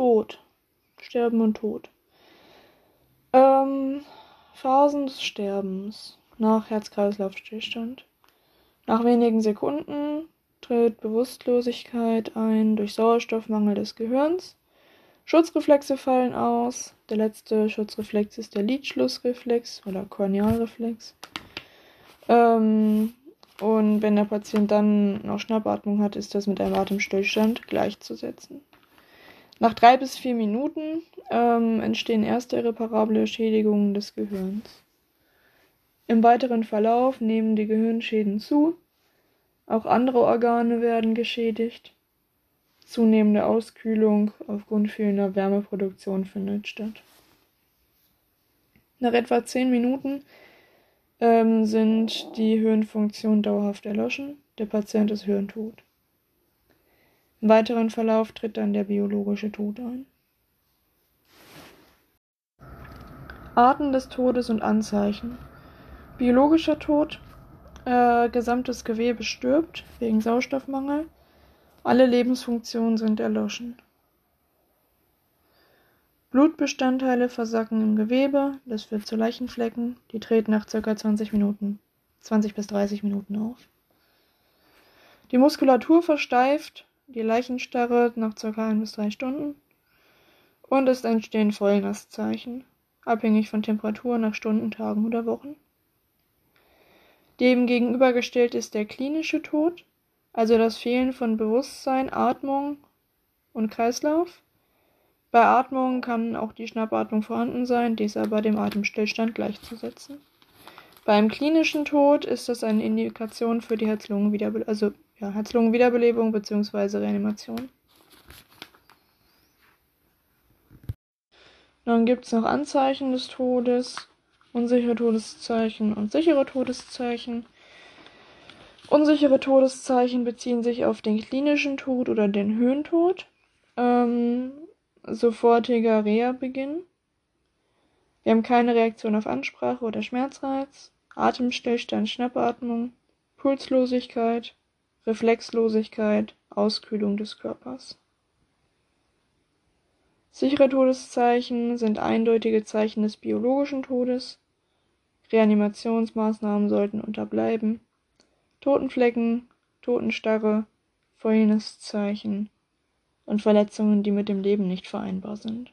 Tod. Sterben und Tod. Ähm, Phasen des Sterbens nach Herz-Kreislauf-Stillstand. Nach wenigen Sekunden tritt Bewusstlosigkeit ein durch Sauerstoffmangel des Gehirns. Schutzreflexe fallen aus. Der letzte Schutzreflex ist der Lidschlussreflex oder Kornealreflex. Ähm, und wenn der Patient dann noch Schnappatmung hat, ist das mit einem Atemstillstand gleichzusetzen. Nach drei bis vier Minuten ähm, entstehen erste irreparable Schädigungen des Gehirns. Im weiteren Verlauf nehmen die Gehirnschäden zu. Auch andere Organe werden geschädigt. Zunehmende Auskühlung aufgrund fehlender Wärmeproduktion findet statt. Nach etwa zehn Minuten ähm, sind die Hirnfunktionen dauerhaft erloschen. Der Patient ist hirntot. Im weiteren Verlauf tritt dann der biologische Tod ein. Arten des Todes und Anzeichen. Biologischer Tod. Äh, gesamtes Gewebe stirbt wegen Sauerstoffmangel. Alle Lebensfunktionen sind erloschen. Blutbestandteile versacken im Gewebe, das führt zu Leichenflecken, die treten nach ca. 20 Minuten, 20 bis 30 Minuten auf. Die Muskulatur versteift, die Leichenstarre nach ca. 1 bis 3 Stunden und es entstehen Fäulniszeichen, abhängig von Temperatur nach Stunden, Tagen oder Wochen. Dem gegenübergestellt ist der klinische Tod, also das Fehlen von Bewusstsein, Atmung und Kreislauf. Bei Atmung kann auch die Schnappatmung vorhanden sein, dies aber dem Atemstillstand gleichzusetzen. Beim klinischen Tod ist das eine Indikation für die Herz-Lungen-Wiederbelebung, also ja, Herz-Lungen-Wiederbelebung bzw. Reanimation. Dann gibt es noch Anzeichen des Todes, unsichere Todeszeichen und sichere Todeszeichen. Unsichere Todeszeichen beziehen sich auf den klinischen Tod oder den Höhentod. Ähm, sofortiger Reha-Beginn. Wir haben keine Reaktion auf Ansprache oder Schmerzreiz, Atemstillstand, Schnappatmung, Pulslosigkeit, Reflexlosigkeit, Auskühlung des Körpers. Sichere Todeszeichen sind eindeutige Zeichen des biologischen Todes. Reanimationsmaßnahmen sollten unterbleiben. Totenflecken, Totenstarre, Fäulniszeichen und Verletzungen, die mit dem Leben nicht vereinbar sind.